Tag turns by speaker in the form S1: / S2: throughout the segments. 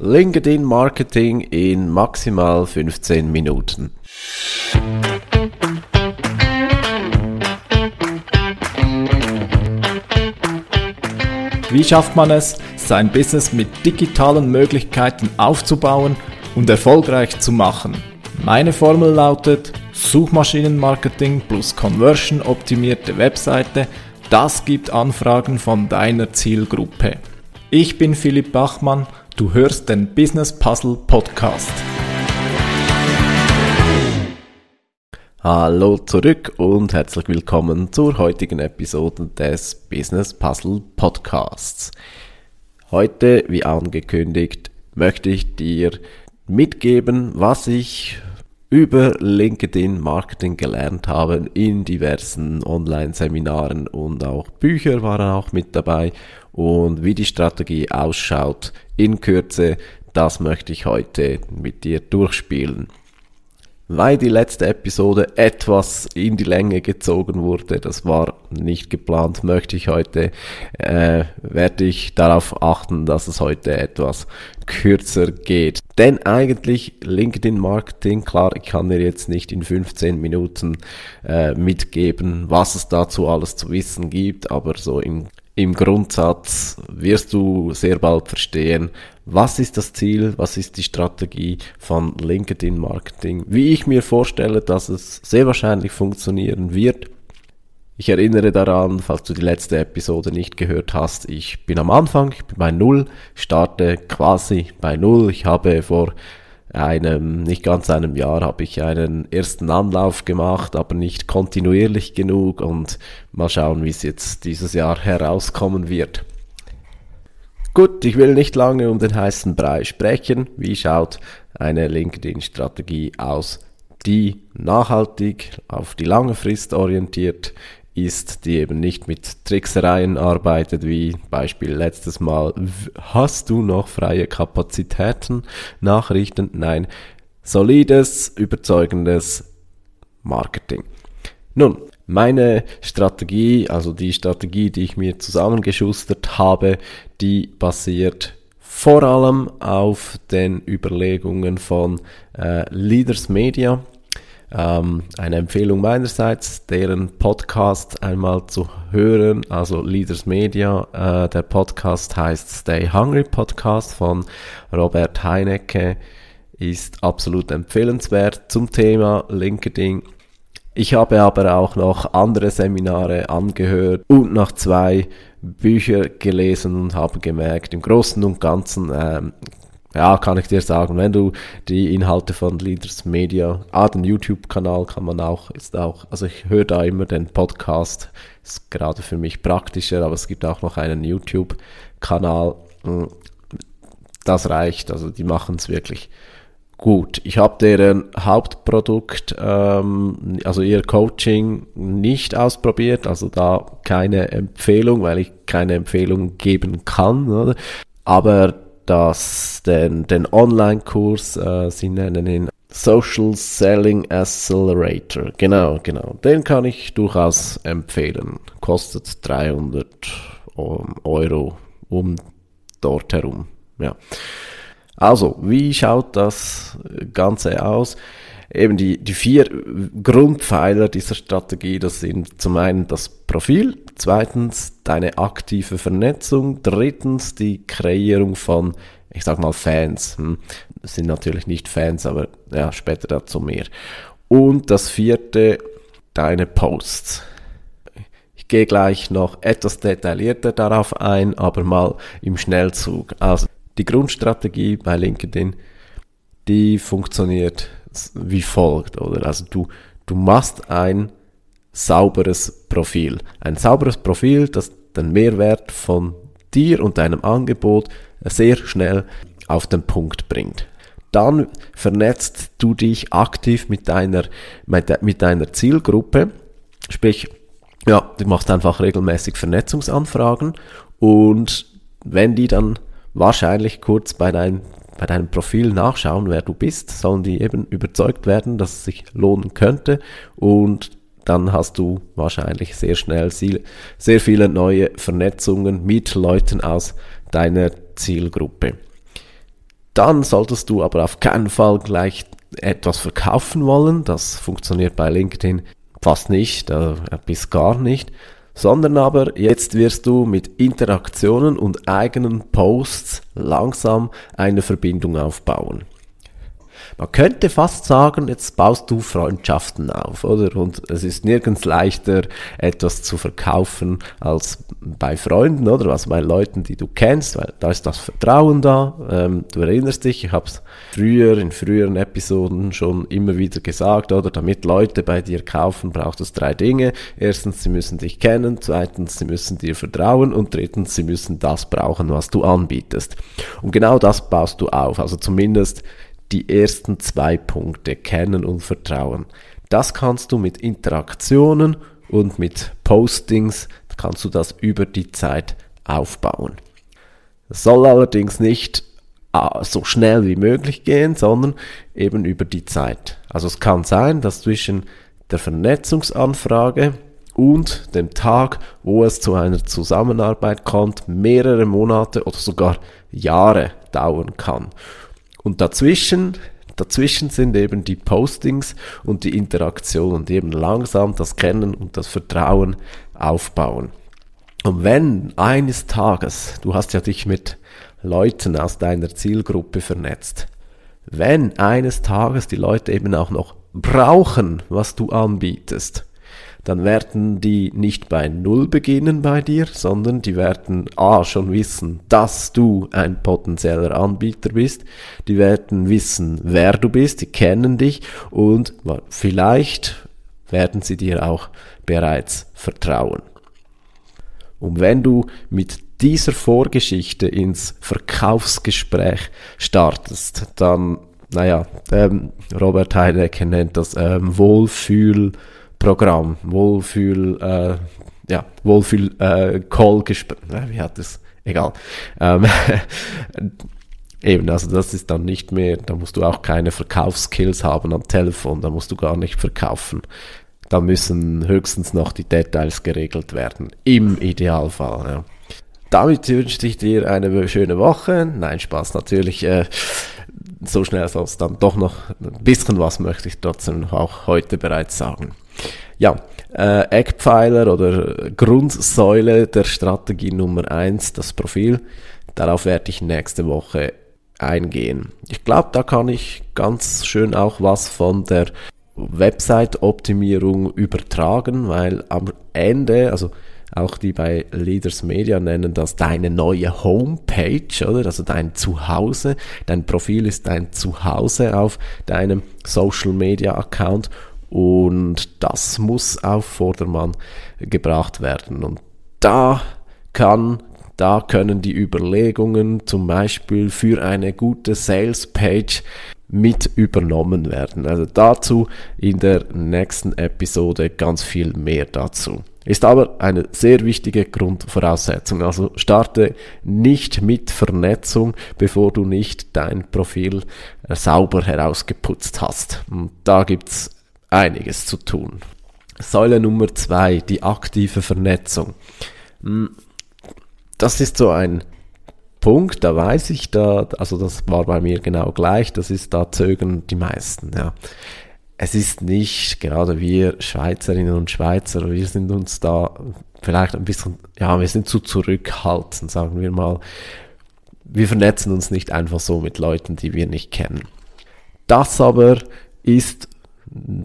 S1: LinkedIn Marketing in maximal 15 Minuten.
S2: Wie schafft man es, sein Business mit digitalen Möglichkeiten aufzubauen und erfolgreich zu machen? Meine Formel lautet Suchmaschinenmarketing plus Conversion optimierte Webseite, das gibt Anfragen von deiner Zielgruppe. Ich bin Philipp Bachmann, du hörst den Business Puzzle Podcast.
S1: Hallo zurück und herzlich willkommen zur heutigen Episode des Business Puzzle Podcasts. Heute, wie angekündigt, möchte ich dir mitgeben, was ich über LinkedIn Marketing gelernt habe in diversen Online-Seminaren und auch Bücher waren auch mit dabei und wie die Strategie ausschaut in Kürze, das möchte ich heute mit dir durchspielen. Weil die letzte Episode etwas in die Länge gezogen wurde, das war nicht geplant, möchte ich heute, äh, werde ich darauf achten, dass es heute etwas kürzer geht. Denn eigentlich LinkedIn Marketing, klar, ich kann dir jetzt nicht in 15 Minuten äh, mitgeben, was es dazu alles zu wissen gibt, aber so im im Grundsatz wirst du sehr bald verstehen, was ist das Ziel, was ist die Strategie von LinkedIn Marketing, wie ich mir vorstelle, dass es sehr wahrscheinlich funktionieren wird. Ich erinnere daran, falls du die letzte Episode nicht gehört hast, ich bin am Anfang, ich bin bei Null, starte quasi bei Null. Ich habe vor einem, nicht ganz einem Jahr habe ich einen ersten Anlauf gemacht, aber nicht kontinuierlich genug und mal schauen, wie es jetzt dieses Jahr herauskommen wird. Gut, ich will nicht lange um den heißen Brei sprechen. Wie schaut eine LinkedIn-Strategie aus, die nachhaltig auf die lange Frist orientiert ist, die eben nicht mit Tricksereien arbeitet, wie Beispiel letztes Mal, hast du noch freie Kapazitäten? Nachrichten? Nein, solides, überzeugendes Marketing. Nun, meine Strategie, also die Strategie, die ich mir zusammengeschustert habe, die basiert vor allem auf den Überlegungen von äh, Leaders Media, ähm, eine Empfehlung meinerseits, deren Podcast einmal zu hören, also Leaders Media. Äh, der Podcast heißt Stay Hungry Podcast von Robert Heinecke, ist absolut empfehlenswert zum Thema LinkedIn. Ich habe aber auch noch andere Seminare angehört und nach zwei Bücher gelesen und habe gemerkt, im Großen und Ganzen ähm, ja, kann ich dir sagen, wenn du die Inhalte von Leaders Media, ah, den YouTube-Kanal kann man auch, ist auch, also ich höre da immer den Podcast, ist gerade für mich praktischer, aber es gibt auch noch einen YouTube-Kanal, hm, das reicht, also die machen es wirklich gut. Ich habe deren Hauptprodukt, ähm, also ihr Coaching nicht ausprobiert, also da keine Empfehlung, weil ich keine Empfehlung geben kann, oder? aber das, den, den Online-Kurs, äh, sie nennen ihn Social Selling Accelerator. Genau, genau. Den kann ich durchaus empfehlen. Kostet 300 Euro um dort herum. Ja. Also, wie schaut das Ganze aus? Eben die, die vier Grundpfeiler dieser Strategie, das sind zum einen das Profil, zweitens deine aktive Vernetzung, drittens die Kreierung von, ich sag mal, Fans. Hm, das sind natürlich nicht Fans, aber ja, später dazu mehr. Und das vierte, deine Posts. Ich gehe gleich noch etwas detaillierter darauf ein, aber mal im Schnellzug. Also die Grundstrategie bei LinkedIn, die funktioniert wie folgt, oder? Also du, du machst ein sauberes Profil. Ein sauberes Profil, das den Mehrwert von dir und deinem Angebot sehr schnell auf den Punkt bringt. Dann vernetzt du dich aktiv mit deiner, mit deiner Zielgruppe, sprich, ja, du machst einfach regelmäßig Vernetzungsanfragen und wenn die dann wahrscheinlich kurz bei deinem bei deinem Profil nachschauen, wer du bist, sollen die eben überzeugt werden, dass es sich lohnen könnte und dann hast du wahrscheinlich sehr schnell sehr viele neue Vernetzungen mit Leuten aus deiner Zielgruppe. Dann solltest du aber auf keinen Fall gleich etwas verkaufen wollen. Das funktioniert bei LinkedIn fast nicht, äh, bis gar nicht. Sondern aber jetzt wirst du mit Interaktionen und eigenen Posts langsam eine Verbindung aufbauen. Man könnte fast sagen, jetzt baust du Freundschaften auf, oder? Und es ist nirgends leichter, etwas zu verkaufen als bei Freunden, oder? Also bei Leuten, die du kennst, weil da ist das Vertrauen da. Ähm, du erinnerst dich, ich habe es früher, in früheren Episoden schon immer wieder gesagt, oder? Damit Leute bei dir kaufen, braucht es drei Dinge. Erstens, sie müssen dich kennen. Zweitens, sie müssen dir vertrauen. Und drittens, sie müssen das brauchen, was du anbietest. Und genau das baust du auf. Also zumindest die ersten zwei Punkte kennen und vertrauen. Das kannst du mit Interaktionen und mit Postings, kannst du das über die Zeit aufbauen. Das soll allerdings nicht ah, so schnell wie möglich gehen, sondern eben über die Zeit. Also es kann sein, dass zwischen der Vernetzungsanfrage und dem Tag, wo es zu einer Zusammenarbeit kommt, mehrere Monate oder sogar Jahre dauern kann. Und dazwischen, dazwischen sind eben die Postings und die Interaktionen, die eben langsam das Kennen und das Vertrauen aufbauen. Und wenn eines Tages, du hast ja dich mit Leuten aus deiner Zielgruppe vernetzt, wenn eines Tages die Leute eben auch noch brauchen, was du anbietest, dann werden die nicht bei Null beginnen bei dir, sondern die werden A schon wissen, dass du ein potenzieller Anbieter bist, die werden wissen, wer du bist, die kennen dich und vielleicht werden sie dir auch bereits vertrauen. Und wenn du mit dieser Vorgeschichte ins Verkaufsgespräch startest, dann, naja, ähm, Robert Heidecke nennt das ähm, Wohlfühl, Programm, Wohlfühl, äh, ja, Wohlfühl äh, Call Gespräch, wie hat es, egal. Ähm, Eben, also das ist dann nicht mehr, da musst du auch keine Verkaufskills haben am Telefon, da musst du gar nicht verkaufen. Da müssen höchstens noch die Details geregelt werden, im Idealfall. Ja. Damit wünsche ich dir eine schöne Woche. Nein, Spaß natürlich. Äh, so schnell soll es dann doch noch ein bisschen was möchte ich trotzdem auch heute bereits sagen. Ja, äh, Eckpfeiler oder Grundsäule der Strategie Nummer eins, das Profil. Darauf werde ich nächste Woche eingehen. Ich glaube, da kann ich ganz schön auch was von der Website-Optimierung übertragen, weil am Ende, also auch die bei Leaders Media nennen das deine neue Homepage, oder? Also dein Zuhause. Dein Profil ist dein Zuhause auf deinem Social Media Account und das muss auf Vordermann gebracht werden. Und da kann da können die Überlegungen zum Beispiel für eine gute Sales Page mit übernommen werden. Also dazu in der nächsten Episode ganz viel mehr dazu. Ist aber eine sehr wichtige Grundvoraussetzung. Also starte nicht mit Vernetzung, bevor du nicht dein Profil sauber herausgeputzt hast. Und da gibt's einiges zu tun. Säule Nummer zwei, die aktive Vernetzung. Hm, das ist so ein Punkt, da weiß ich da, also das war bei mir genau gleich, das ist da zögern die meisten, ja. Es ist nicht, gerade wir Schweizerinnen und Schweizer, wir sind uns da vielleicht ein bisschen, ja, wir sind zu zurückhaltend, sagen wir mal. Wir vernetzen uns nicht einfach so mit Leuten, die wir nicht kennen. Das aber ist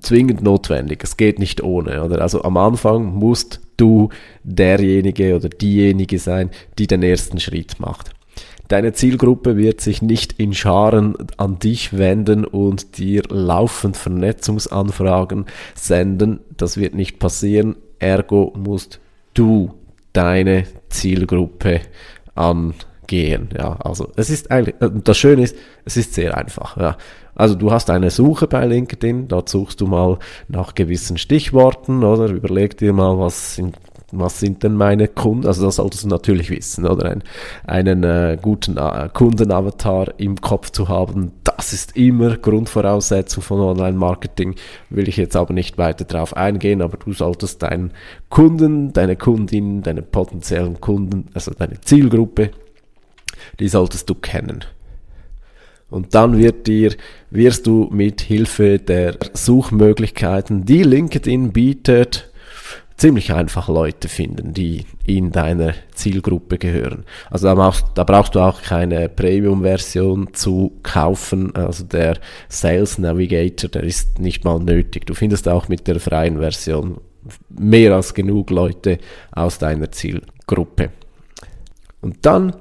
S1: zwingend notwendig. Es geht nicht ohne, oder? Also am Anfang musst du derjenige oder diejenige sein, die den ersten Schritt macht. Deine Zielgruppe wird sich nicht in Scharen an dich wenden und dir laufend Vernetzungsanfragen senden. Das wird nicht passieren. Ergo musst du deine Zielgruppe angehen. Ja, also es ist eigentlich, das Schöne ist, es ist sehr einfach. Ja. Also du hast eine Suche bei LinkedIn, dort suchst du mal nach gewissen Stichworten oder überleg dir mal, was sind, was sind denn meine Kunden, also das solltest du natürlich wissen, oder ein, einen äh, guten äh, Kundenavatar im Kopf zu haben, das ist immer Grundvoraussetzung von Online-Marketing, will ich jetzt aber nicht weiter drauf eingehen, aber du solltest deinen Kunden, deine Kundin, deine potenziellen Kunden, also deine Zielgruppe, die solltest du kennen. Und dann wird dir, wirst du mit Hilfe der Suchmöglichkeiten, die LinkedIn bietet, ziemlich einfach Leute finden, die in deiner Zielgruppe gehören. Also da brauchst, da brauchst du auch keine Premium-Version zu kaufen. Also der Sales Navigator, der ist nicht mal nötig. Du findest auch mit der freien Version mehr als genug Leute aus deiner Zielgruppe. Und dann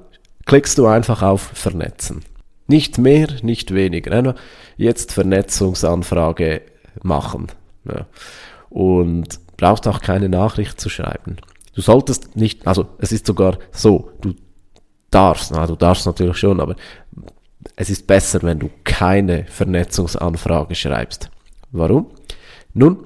S1: klickst du einfach auf Vernetzen. Nicht mehr, nicht weniger. Jetzt Vernetzungsanfrage machen. Ja. Und brauchst auch keine Nachricht zu schreiben. Du solltest nicht, also es ist sogar so, du darfst, na, du darfst natürlich schon, aber es ist besser, wenn du keine Vernetzungsanfrage schreibst. Warum? Nun,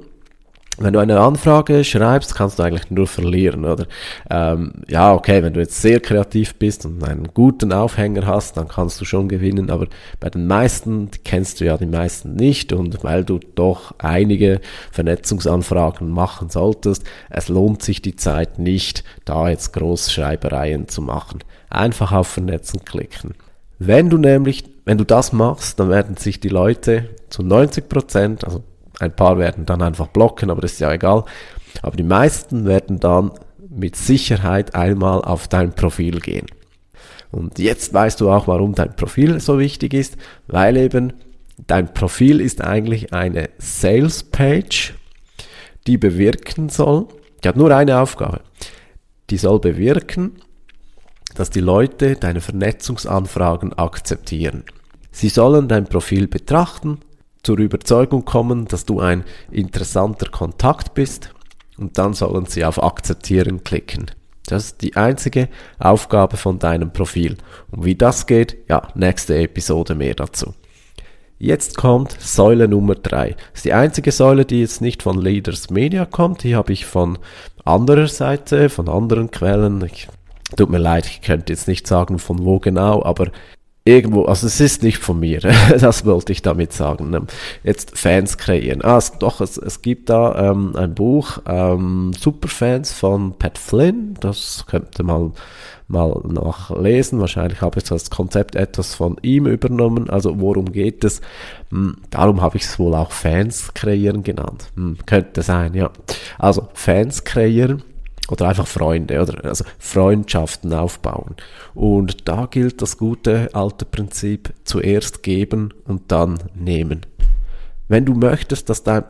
S1: wenn du eine Anfrage schreibst, kannst du eigentlich nur verlieren, oder? Ähm, ja, okay, wenn du jetzt sehr kreativ bist und einen guten Aufhänger hast, dann kannst du schon gewinnen, aber bei den meisten kennst du ja die meisten nicht und weil du doch einige Vernetzungsanfragen machen solltest, es lohnt sich die Zeit nicht, da jetzt Großschreibereien zu machen. Einfach auf Vernetzen klicken. Wenn du nämlich, wenn du das machst, dann werden sich die Leute zu 90 Prozent, also ein paar werden dann einfach blocken, aber das ist ja egal. Aber die meisten werden dann mit Sicherheit einmal auf dein Profil gehen. Und jetzt weißt du auch, warum dein Profil so wichtig ist, weil eben dein Profil ist eigentlich eine Sales Page, die bewirken soll, die hat nur eine Aufgabe. Die soll bewirken, dass die Leute deine Vernetzungsanfragen akzeptieren. Sie sollen dein Profil betrachten, zur Überzeugung kommen, dass du ein interessanter Kontakt bist und dann sollen sie auf Akzeptieren klicken. Das ist die einzige Aufgabe von deinem Profil. Und wie das geht, ja, nächste Episode mehr dazu. Jetzt kommt Säule Nummer drei. Das ist die einzige Säule, die jetzt nicht von Leaders Media kommt. Die habe ich von anderer Seite, von anderen Quellen. Ich, tut mir leid, ich könnte jetzt nicht sagen, von wo genau, aber irgendwo, also es ist nicht von mir, das wollte ich damit sagen. Ähm, jetzt Fans kreieren. Ah, es, doch, es, es gibt da ähm, ein Buch, ähm, Superfans von Pat Flynn, das könnte man mal nachlesen. Wahrscheinlich habe ich das Konzept etwas von ihm übernommen. Also worum geht es? Hm, darum habe ich es wohl auch Fans kreieren genannt. Hm, könnte sein, ja. Also Fans kreieren oder einfach Freunde oder also Freundschaften aufbauen. Und da gilt das gute alte Prinzip zuerst geben und dann nehmen. Wenn du möchtest, dass, dein,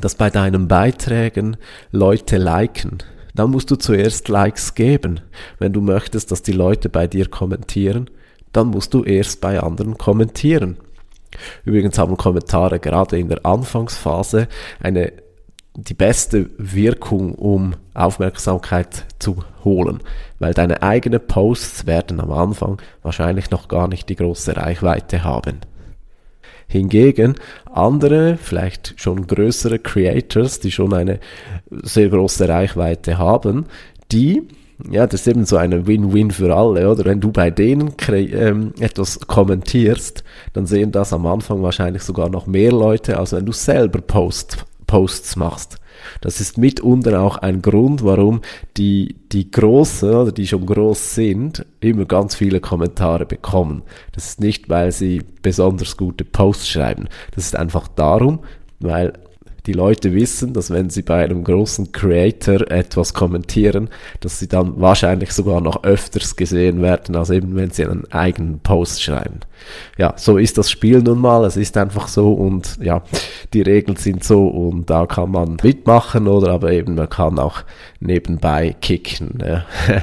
S1: dass bei deinen Beiträgen Leute liken, dann musst du zuerst Likes geben. Wenn du möchtest, dass die Leute bei dir kommentieren, dann musst du erst bei anderen kommentieren. Übrigens haben Kommentare gerade in der Anfangsphase eine die beste Wirkung, um Aufmerksamkeit zu holen, weil deine eigenen Posts werden am Anfang wahrscheinlich noch gar nicht die große Reichweite haben. Hingegen andere, vielleicht schon größere Creators, die schon eine sehr große Reichweite haben, die ja, das ist eben so eine Win-Win für alle, oder? Wenn du bei denen ähm, etwas kommentierst, dann sehen das am Anfang wahrscheinlich sogar noch mehr Leute, als wenn du selber post, Posts machst. Das ist mitunter auch ein Grund, warum die, die Großen oder die schon groß sind, immer ganz viele Kommentare bekommen. Das ist nicht, weil sie besonders gute Posts schreiben. Das ist einfach darum, weil die Leute wissen, dass wenn sie bei einem großen Creator etwas kommentieren, dass sie dann wahrscheinlich sogar noch öfters gesehen werden, als eben wenn sie einen eigenen Post schreiben. Ja, so ist das Spiel nun mal, es ist einfach so und ja, die Regeln sind so und da kann man mitmachen oder aber eben man kann auch nebenbei kicken. Ja.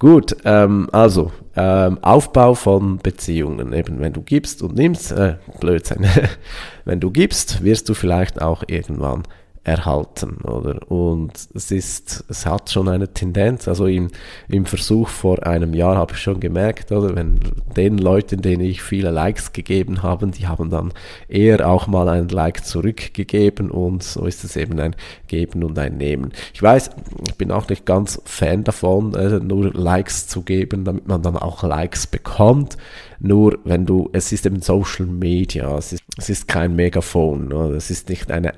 S1: Gut, ähm, also ähm, Aufbau von Beziehungen. Eben, wenn du gibst und nimmst, äh, Blödsinn. wenn du gibst, wirst du vielleicht auch irgendwann erhalten, oder? Und es ist, es hat schon eine Tendenz, also im, im Versuch vor einem Jahr habe ich schon gemerkt, oder? Wenn den Leuten, denen ich viele Likes gegeben habe, die haben dann eher auch mal ein Like zurückgegeben und so ist es eben ein Geben und ein Nehmen. Ich weiß, ich bin auch nicht ganz Fan davon, äh, nur Likes zu geben, damit man dann auch Likes bekommt. Nur wenn du, es ist eben Social Media, es ist, es ist kein Megafon, es ist nicht eine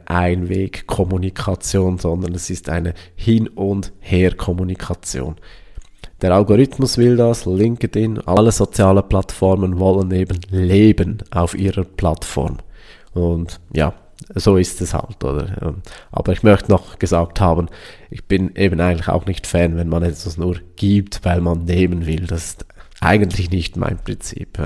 S1: Einwegkommunikation, sondern es ist eine Hin- und Her-Kommunikation. Der Algorithmus will das, LinkedIn, alle sozialen Plattformen wollen eben leben auf ihrer Plattform. Und ja, so ist es halt, oder? Aber ich möchte noch gesagt haben, ich bin eben eigentlich auch nicht Fan, wenn man etwas nur gibt, weil man nehmen will. Das ist eigentlich nicht mein Prinzip.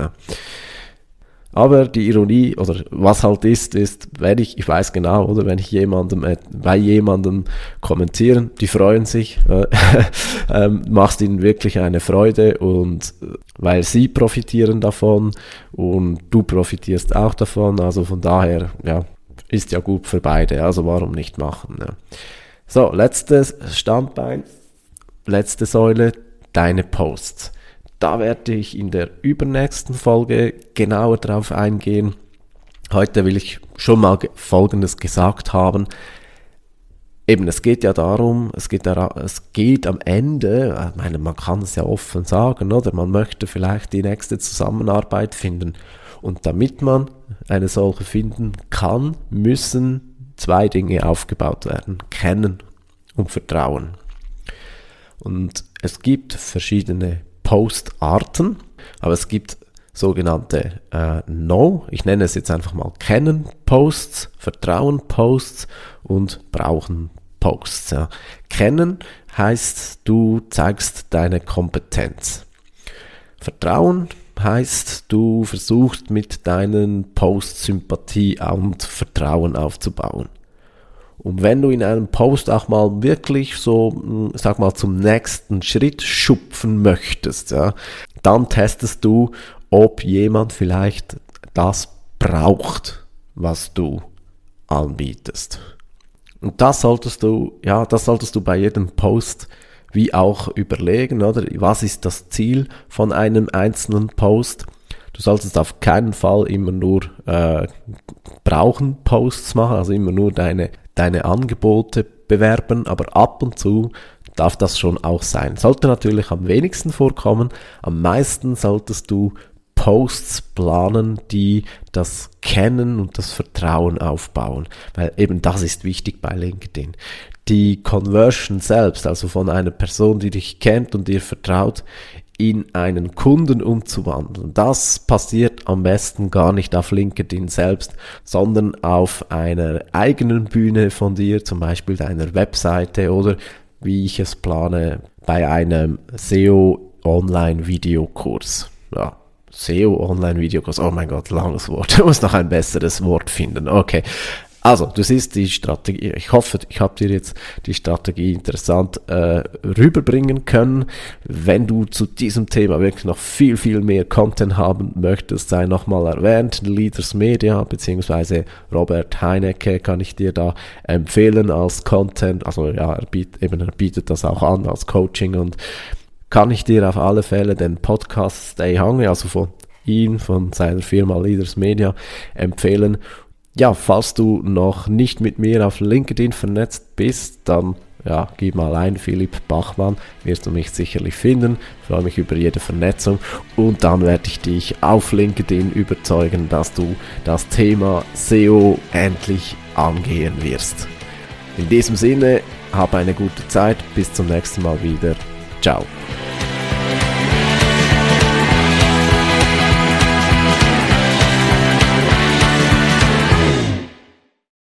S1: Ja. Aber die Ironie oder was halt ist, ist, wenn ich, ich weiß genau, oder wenn ich jemandem, äh, bei jemandem kommentieren, die freuen sich, äh, ähm, machst ihnen wirklich eine Freude und äh, weil sie profitieren davon und du profitierst auch davon, also von daher, ja, ist ja gut für beide, also warum nicht machen. Ne? So, letztes Standbein, letzte Säule, deine Posts. Da werde ich in der übernächsten Folge genauer drauf eingehen. Heute will ich schon mal Folgendes gesagt haben. Eben, es geht ja darum, es geht, es geht am Ende, ich meine, man kann es ja offen sagen, oder? Man möchte vielleicht die nächste Zusammenarbeit finden. Und damit man eine solche finden kann, müssen zwei Dinge aufgebaut werden. Kennen und Vertrauen. Und es gibt verschiedene Postarten, aber es gibt sogenannte äh, No, ich nenne es jetzt einfach mal Kennen Posts, Vertrauen Posts und Brauchen Posts. Ja. Kennen heißt, du zeigst deine Kompetenz. Vertrauen heißt, du versuchst mit deinen Posts Sympathie und Vertrauen aufzubauen. Und wenn du in einem Post auch mal wirklich so, hm, sag mal, zum nächsten Schritt schupfen möchtest, ja, dann testest du, ob jemand vielleicht das braucht, was du anbietest. Und das solltest du, ja, das solltest du bei jedem Post wie auch überlegen, oder? Was ist das Ziel von einem einzelnen Post? Du solltest auf keinen Fall immer nur äh, brauchen Posts machen, also immer nur deine deine Angebote bewerben, aber ab und zu darf das schon auch sein. Sollte natürlich am wenigsten vorkommen, am meisten solltest du Posts planen, die das Kennen und das Vertrauen aufbauen, weil eben das ist wichtig bei LinkedIn. Die Conversion selbst, also von einer Person, die dich kennt und dir vertraut, in einen Kunden umzuwandeln. Das passiert am besten gar nicht auf LinkedIn selbst, sondern auf einer eigenen Bühne von dir, zum Beispiel deiner Webseite oder wie ich es plane bei einem SEO Online Videokurs. Ja, SEO Online Videokurs. Oh mein Gott, langes Wort. Ich muss noch ein besseres Wort finden. Okay. Also, du siehst die Strategie. Ich hoffe, ich habe dir jetzt die Strategie interessant äh, rüberbringen können. Wenn du zu diesem Thema wirklich noch viel, viel mehr Content haben möchtest, sei nochmal erwähnt, Leaders Media beziehungsweise Robert Heinecke kann ich dir da empfehlen als Content. Also ja, er, biet, eben, er bietet das auch an als Coaching und kann ich dir auf alle Fälle den Podcast Stay Hungry, also von ihm, von seiner Firma Leaders Media empfehlen ja, falls du noch nicht mit mir auf LinkedIn vernetzt bist, dann ja, gib mal ein, Philipp Bachmann, wirst du mich sicherlich finden. Ich freue mich über jede Vernetzung und dann werde ich dich auf LinkedIn überzeugen, dass du das Thema SEO endlich angehen wirst. In diesem Sinne, hab eine gute Zeit, bis zum nächsten Mal wieder. Ciao.